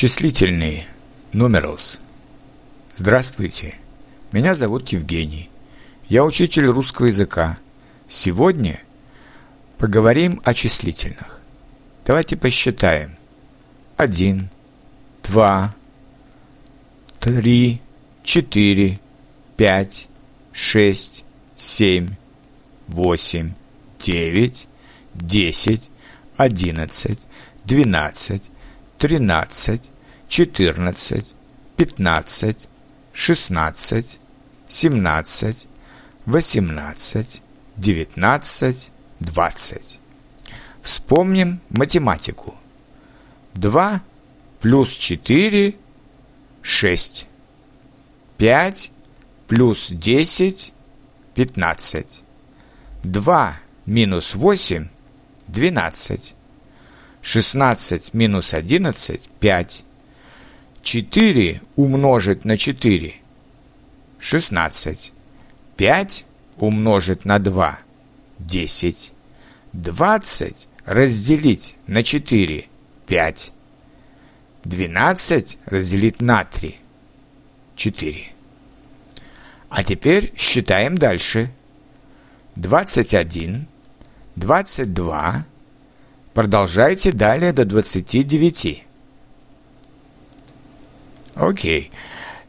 Числительные. Numerals. Здравствуйте. Меня зовут Евгений. Я учитель русского языка. Сегодня поговорим о числительных. Давайте посчитаем. Один, два, три, четыре, пять, шесть, семь, восемь, девять, десять, одиннадцать, двенадцать, тринадцать, четырнадцать, пятнадцать, шестнадцать, семнадцать, восемнадцать, девятнадцать, двадцать. Вспомним математику. Два плюс четыре – шесть. Пять плюс десять – пятнадцать. Два минус восемь – двенадцать. 16 минус 11 – 5. 4 умножить на 4 – 16. 5 умножить на 2 – 10. 20 разделить на 4 – 5. 12 разделить на 3 – 4. А теперь считаем дальше. 21, 22, Продолжайте далее до 29. Окей.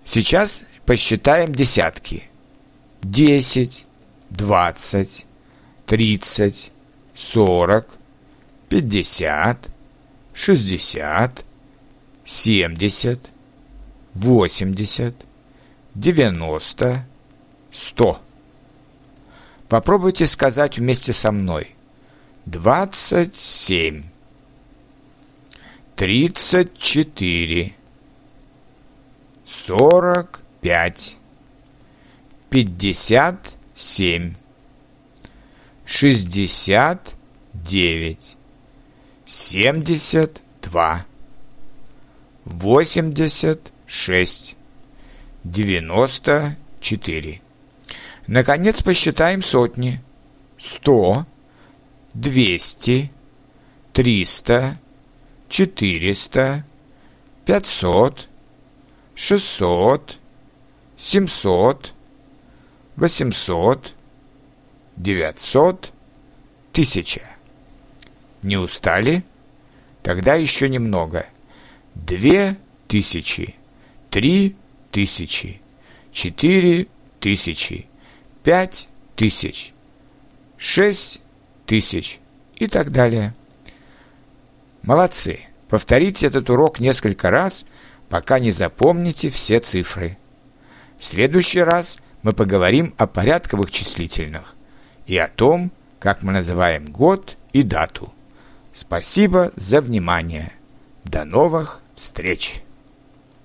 Сейчас посчитаем десятки. 10, 20, 30, 40, 50, 60, 70, 80, 90, 100. Попробуйте сказать вместе со мной – двадцать семь, тридцать четыре, сорок пять, пятьдесят семь, шестьдесят девять, семьдесят два, восемьдесят шесть, девяносто четыре. Наконец посчитаем сотни. Сто двести, триста, четыреста, пятьсот, шестьсот, семьсот, восемьсот, девятьсот, тысяча. Не устали? Тогда еще немного. Две тысячи, три тысячи, четыре тысячи, пять тысяч, шесть тысяч и так далее. Молодцы! Повторите этот урок несколько раз, пока не запомните все цифры. В следующий раз мы поговорим о порядковых числительных и о том, как мы называем год и дату. Спасибо за внимание. До новых встреч!